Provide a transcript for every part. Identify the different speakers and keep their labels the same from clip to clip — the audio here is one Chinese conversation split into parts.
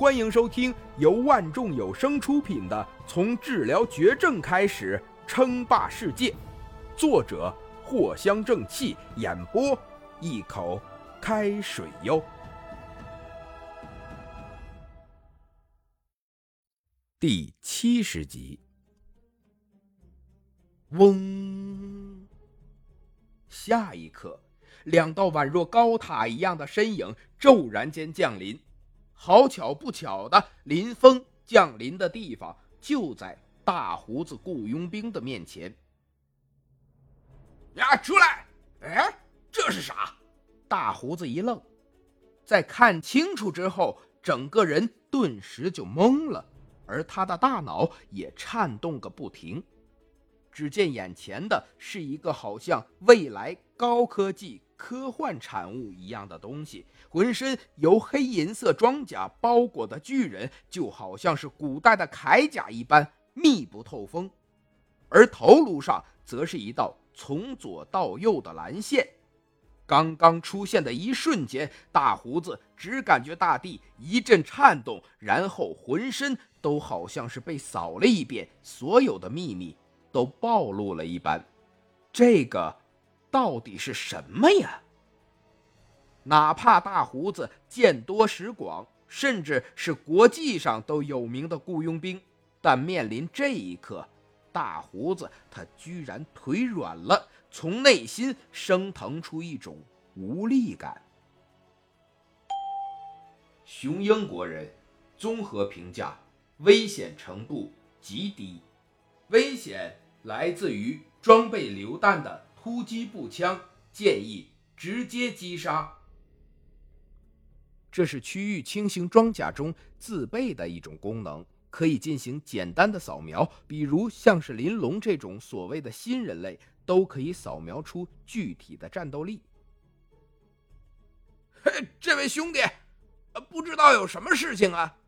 Speaker 1: 欢迎收听由万众有声出品的《从治疗绝症开始称霸世界》，作者藿香正气，演播一口开水哟。第七十集，嗡！下一刻，两道宛若高塔一样的身影骤然间降临。好巧不巧的，林峰降临的地方就在大胡子雇佣兵的面前。
Speaker 2: 呀，出来！哎，这是啥？
Speaker 1: 大胡子一愣，在看清楚之后，整个人顿时就懵了，而他的大脑也颤动个不停。只见眼前的是一个好像未来高科技。科幻产物一样的东西，浑身由黑银色装甲包裹的巨人，就好像是古代的铠甲一般密不透风，而头颅上则是一道从左到右的蓝线。刚刚出现的一瞬间，大胡子只感觉大地一阵颤动，然后浑身都好像是被扫了一遍，所有的秘密都暴露了一般。这个。到底是什么呀？哪怕大胡子见多识广，甚至是国际上都有名的雇佣兵，但面临这一刻，大胡子他居然腿软了，从内心升腾出一种无力感。雄鹰国人，综合评价：危险程度极低，危险来自于装备榴弹的。突击步枪建议直接击杀。这是区域轻型装甲中自备的一种功能，可以进行简单的扫描，比如像是林龙这种所谓的新人类，都可以扫描出具体的战斗力。
Speaker 2: 嘿，这位兄弟，不知道有什么事情啊？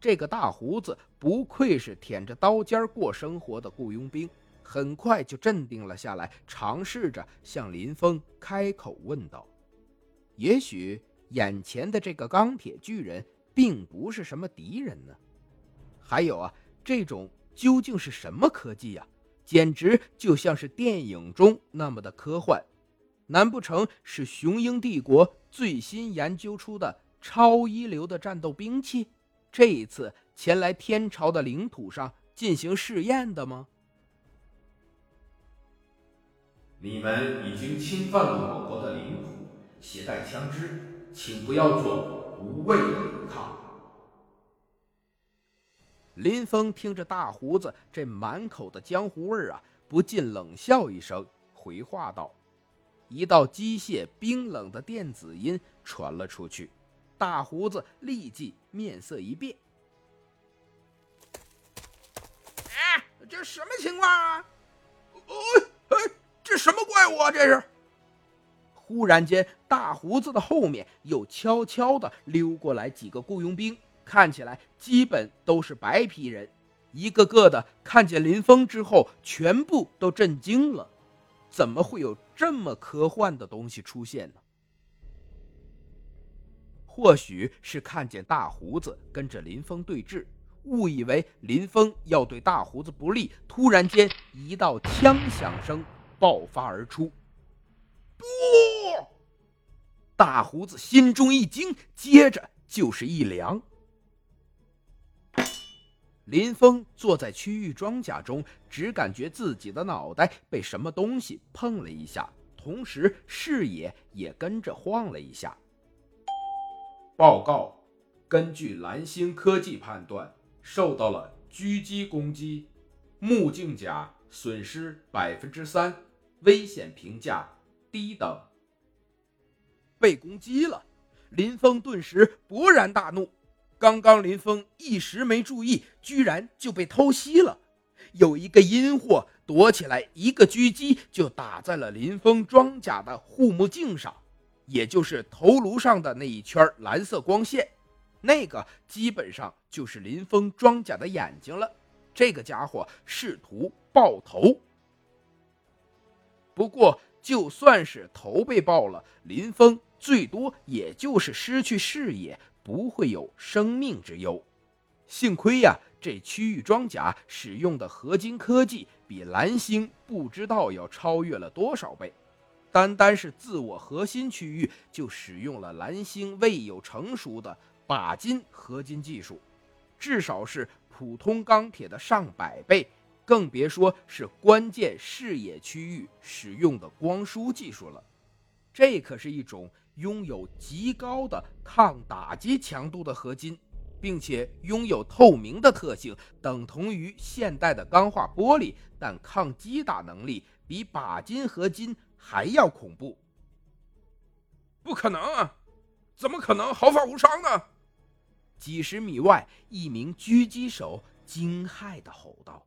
Speaker 1: 这个大胡子不愧是舔着刀尖过生活的雇佣兵。很快就镇定了下来，尝试着向林峰开口问道：“也许眼前的这个钢铁巨人并不是什么敌人呢？还有啊，这种究竟是什么科技呀？简直就像是电影中那么的科幻！难不成是雄鹰帝国最新研究出的超一流的战斗兵器？这一次前来天朝的领土上进行试验的吗？”
Speaker 3: 你们已经侵犯了我国的领土，携带枪支，请不要做无谓的抵抗。
Speaker 1: 林峰听着大胡子这满口的江湖味儿啊，不禁冷笑一声，回话道：“一道机械冰冷的电子音传了出去，大胡子立即面色一变。
Speaker 2: 哎，这什么情况啊？哦，哎。”这什么怪物啊！这是！
Speaker 1: 忽然间，大胡子的后面又悄悄地溜过来几个雇佣兵，看起来基本都是白皮人，一个个的看见林峰之后，全部都震惊了。怎么会有这么科幻的东西出现呢？或许是看见大胡子跟着林峰对峙，误以为林峰要对大胡子不利，突然间一道枪响声。爆发而出，
Speaker 2: 不！
Speaker 1: 大胡子心中一惊，接着就是一凉。林峰坐在区域装甲中，只感觉自己的脑袋被什么东西碰了一下，同时视野也跟着晃了一下。
Speaker 3: 报告，根据蓝星科技判断，受到了狙击攻击，目镜甲损失百分之三。危险评价低等。
Speaker 1: 被攻击了，林峰顿时勃然大怒。刚刚林峰一时没注意，居然就被偷袭了。有一个阴货躲起来，一个狙击就打在了林峰装甲的护目镜上，也就是头颅上的那一圈蓝色光线。那个基本上就是林峰装甲的眼睛了。这个家伙试图爆头。不过，就算是头被爆了，林峰最多也就是失去视野，不会有生命之忧。幸亏呀，这区域装甲使用的合金科技比蓝星不知道要超越了多少倍。单单是自我核心区域就使用了蓝星未有成熟的钯金合金技术，至少是普通钢铁的上百倍，更别说是关键视野区域使用的光束技术了。这可是一种拥有极高的抗打击强度的合金，并且拥有透明的特性，等同于现代的钢化玻璃，但抗击打能力比钯金合金。还要恐怖！
Speaker 2: 不可能啊！怎么可能毫发无伤呢？
Speaker 1: 几十米外，一名狙击手惊骇的吼道：“